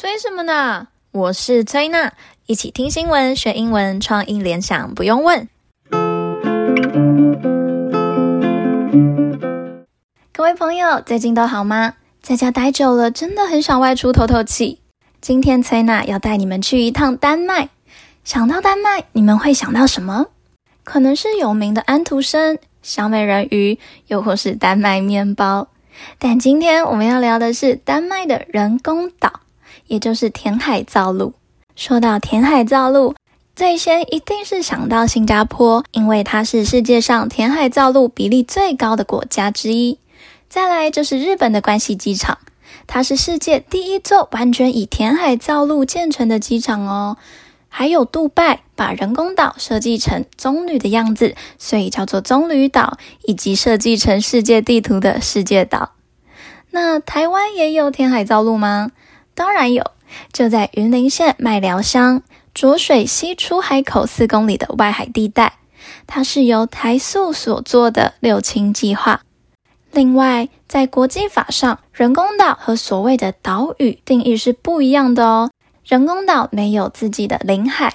催什么呢？我是崔娜，一起听新闻学英文，创意联想不用问。各位朋友，最近都好吗？在家待久了，真的很想外出透透气。今天崔娜要带你们去一趟丹麦。想到丹麦，你们会想到什么？可能是有名的安徒生、小美人鱼，又或是丹麦面包。但今天我们要聊的是丹麦的人工岛。也就是填海造陆。说到填海造陆，最先一定是想到新加坡，因为它是世界上填海造陆比例最高的国家之一。再来就是日本的关西机场，它是世界第一座完全以填海造陆建成的机场哦。还有杜拜，把人工岛设计成棕榈的样子，所以叫做棕榈岛，以及设计成世界地图的世界岛。那台湾也有填海造陆吗？当然有，就在云林县麦寮乡浊水溪出海口四公里的外海地带，它是由台塑所做的六轻计划。另外，在国际法上，人工岛和所谓的岛屿定义是不一样的哦。人工岛没有自己的领海，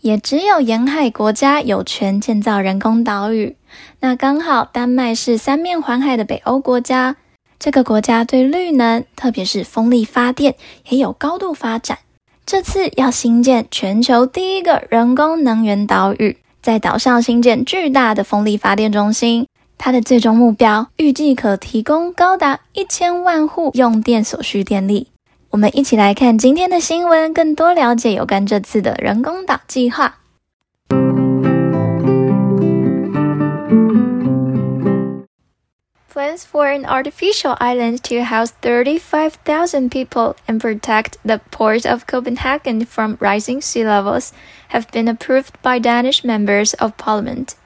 也只有沿海国家有权建造人工岛屿。那刚好，丹麦是三面环海的北欧国家。这个国家对绿能，特别是风力发电，也有高度发展。这次要新建全球第一个人工能源岛屿，在岛上新建巨大的风力发电中心。它的最终目标预计可提供高达一千万户用电所需电力。我们一起来看今天的新闻，更多了解有关这次的人工岛计划。Plans for an artificial island to house 35,000 people and protect the port of Copenhagen from rising sea levels have been approved by Danish members of parliament.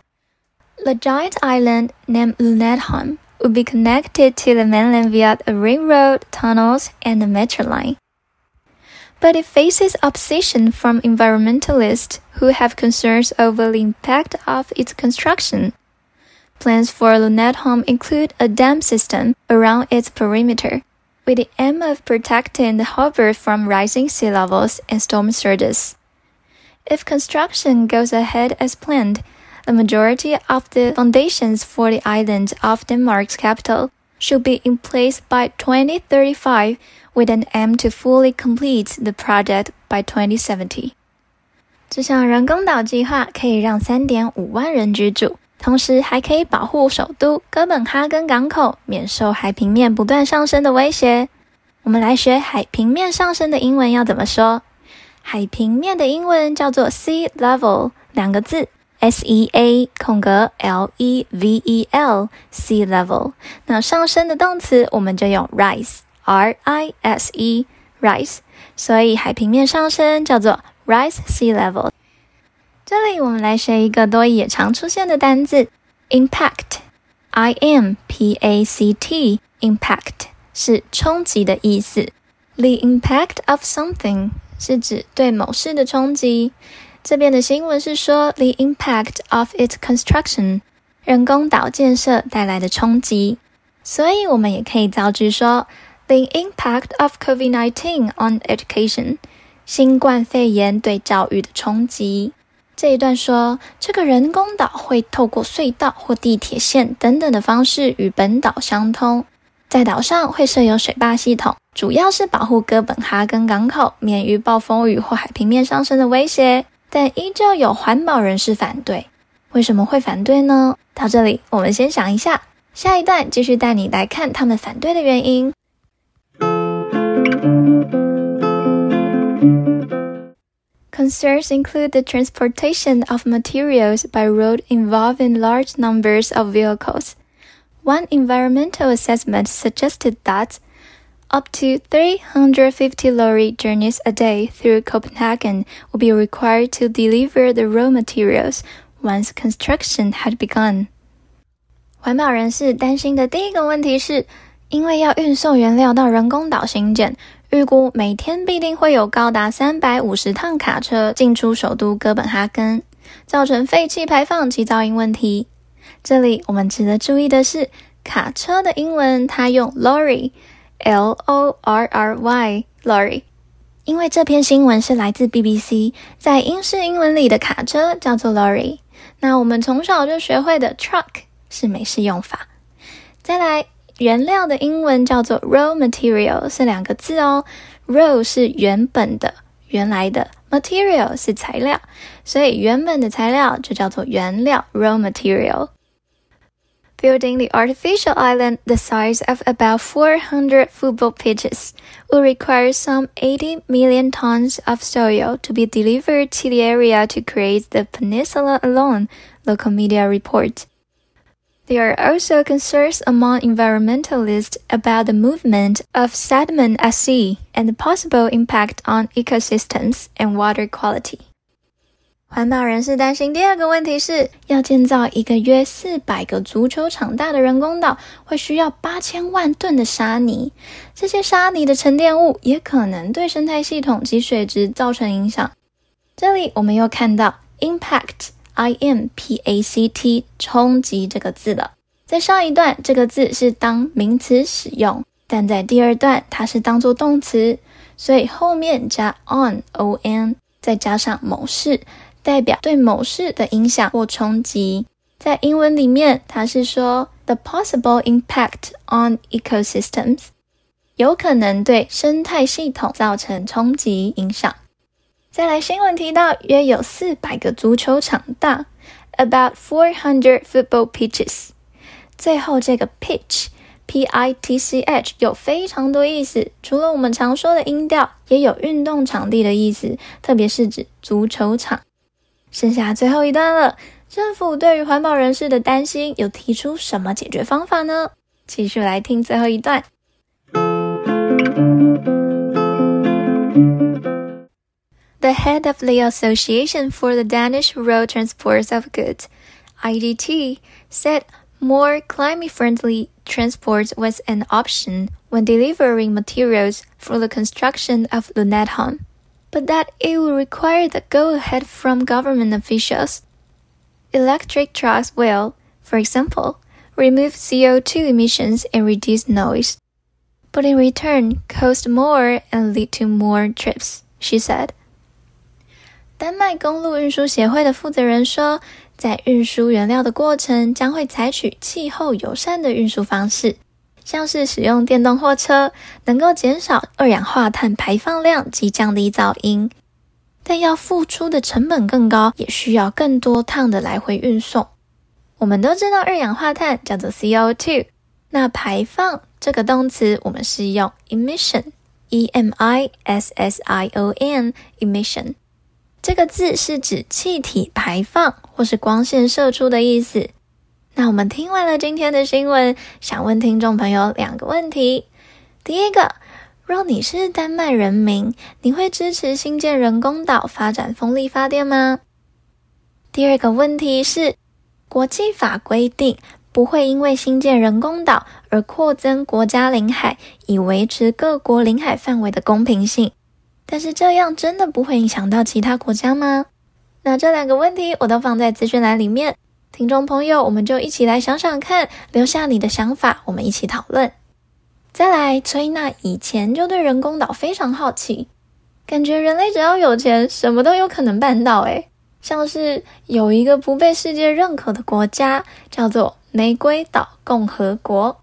The giant island, named Lynetteholm, would be connected to the mainland via a ring road, tunnels, and a metro line. But it faces opposition from environmentalists who have concerns over the impact of its construction. Plans for Lynetteholm include a dam system around its perimeter, with the aim of protecting the harbor from rising sea levels and storm surges. If construction goes ahead as planned, the majority of the foundations for the island of Denmark's capital should be in place by 2035, with an aim to fully complete the project by 2070. 这项人工岛计划可以让3.5万人居住。 同时还可以保护首都哥本哈根港口免受海平面不断上升的威胁。我们来学海平面上升的英文要怎么说？海平面的英文叫做 sea level，两个字，s e a 空格 l e v e l，sea level。那上升的动词我们就用 rise，r i s e，rise。所以海平面上升叫做 rise sea level。这里我们来学一个多益也常出现的单字，impact，i m p a c t，impact 是冲击的意思。The impact of something 是指对某事的冲击。这边的新闻是说，the impact of its construction，人工岛建设带来的冲击。所以我们也可以造句说，the impact of COVID-19 on education，新冠肺炎对教育的冲击。这一段说，这个人工岛会透过隧道或地铁线等等的方式与本岛相通，在岛上会设有水坝系统，主要是保护哥本哈根港口免于暴风雨或海平面上升的威胁。但依旧有环保人士反对，为什么会反对呢？到这里，我们先想一下，下一段继续带你来看他们反对的原因。Concerns include the transportation of materials by road involving large numbers of vehicles. One environmental assessment suggested that up to 350 lorry journeys a day through Copenhagen would be required to deliver the raw materials once construction had begun. 环保人士担心的第一个问题是，因为要运送原料到人工岛兴建。 预估每天必定会有高达三百五十趟卡车进出首都哥本哈根，造成废气排放及噪音问题。这里我们值得注意的是，卡车的英文它用 lorry，l o r r y，lorry，因为这篇新闻是来自 BBC，在英式英文里的卡车叫做 lorry。那我们从小就学会的 truck 是美式用法。再来，原料的英文叫做 raw material，是两个字哦。raw 是原本的、原来的，material 是材料，所以原本的材料就叫做原料 raw material。Building the artificial island the size of about 400 football pitches will require some 80 million tons of soil to be delivered to the area to create the peninsula alone, local media report. There are also concerns among environmentalists about the movement of sediment at sea and the possible impact on ecosystems and water quality. 环保人士担心第二个问题是，要建造一个约四百个足球场大的人工岛，会需要八千万吨的沙泥。这些沙泥的沉淀物也可能对生态系统及水质造成影响。这里我们又看到 I m p a c t 冲击这个字了。在上一段，这个字是当名词使用，但在第二段，它是当做动词，所以后面加 on，o n，再加上某事。代表对某事的影响或冲击，在英文里面，它是说 the possible impact on ecosystems，有可能对生态系统造成冲击影响。再来，新闻提到约有四百个足球场大，about four hundred football pitches。最后这个 pitch，p i t c h 有非常多意思，除了我们常说的音调，也有运动场地的意思，特别是指足球场。剩下最后一段了，政府对于环保人士的担心有提出什么解决方法呢？继续来听最后一段。The head of the Association for the Danish Road Transport of Goods, IDT, said more climate-friendly transport was an option when delivering materials for the construction of Lynetteholm. but that it would require the go-ahead from government officials. Electric trucks will, for example, remove CO2 emissions and reduce noise, but in return cost more and lead to more trips, she said. 丹麦公路运输协会的负责人说，在运输原料的过程将会采取气候友善的运输方式。像是使用电动货车，能够减少二氧化碳排放量及降低噪音，但要付出的成本更高，也需要更多趟的来回运送。我们都知道二氧化碳叫做 CO2，那排放这个动词我们是用 emission，e m i s s i o n，emission，这个字是指气体排放或是光线射出的意思。那我们听完了今天的新闻，想问听众朋友两个问题：第一个，若你是丹麦人民，你会支持新建人工岛发展风力发电吗？第二个问题是，国际法规定不会因为新建人工岛而扩增国家领海，以维持各国领海范围的公平性，但是这样真的不会影响到其他国家吗？那这两个问题我都放在资讯栏里面。听众朋友，我们就一起来想想看，留下你的想法，我们一起讨论。再来，崔娜以前就对人工岛非常好奇，感觉人类只要有钱，什么都有可能办到。诶，像是有一个不被世界认可的国家，叫做玫瑰岛共和国。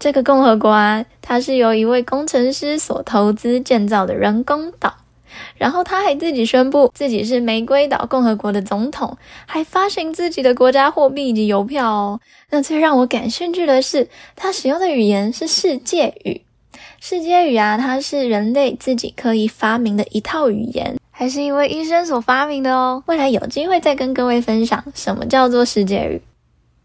这个共和国啊，它是由一位工程师所投资建造的人工岛。然后他还自己宣布自己是玫瑰岛共和国的总统，还发行自己的国家货币以及邮票哦。那最让我感兴趣的是，他使用的语言是世界语。世界语啊，它是人类自己刻意发明的一套语言，还是一位医生所发明的哦。未来有机会再跟各位分享什么叫做世界语。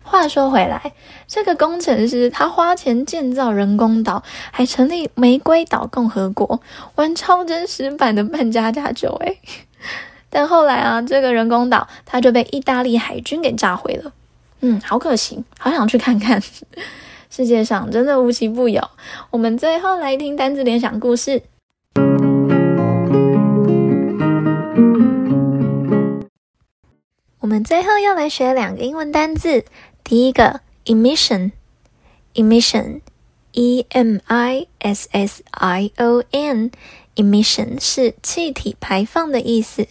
话说回来，这个工程师他花钱建造人工岛，还成立玫瑰岛共和国，玩超真实版的扮家家酒诶。但后来啊，这个人工岛他就被意大利海军给炸毁了。嗯，好可惜，好想去看看。世界上真的无奇不有。我们最后来听单字联想故事。我们最后要来学两个英文单字。第一个 emission，emission，e m i s s i o n，emission 是气体排放的意思。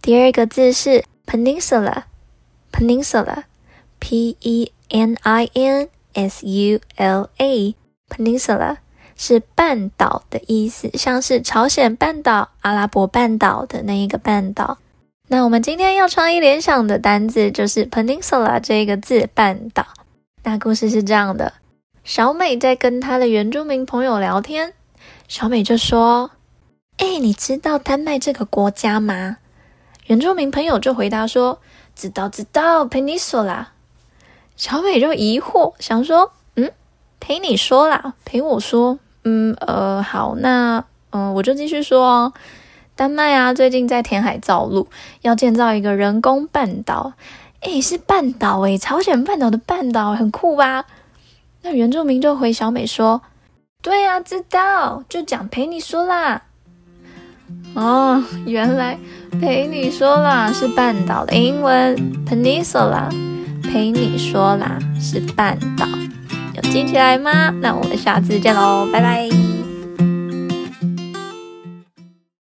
第二个字是 peninsula，peninsula，p e n i n s u l a，peninsula 是半岛的意思，像是朝鲜半岛、阿拉伯半岛的那一个半岛。那我们今天要创意联想的单字就是 peninsula 这个字，半岛。那故事是这样的：小美在跟她的原住民朋友聊天，小美就说：“哎，你知道丹麦这个国家吗？”原住民朋友就回答说：“知道，知道，peninsula。”小美就疑惑，想说：“嗯，陪你说啦，陪我说。嗯，呃，好，那嗯，我就继续说哦。丹麦啊，最近在填海造陆，要建造一个人工半岛。”诶，是半岛诶，朝鲜半岛的半岛很酷吧？那原住民就回小美说：“对呀，知道，就讲陪你说啦。”哦，原来陪你说啦是半岛的英文，peninsula。陪你说啦是半岛，有记起来吗？那我们下次见喽，拜拜。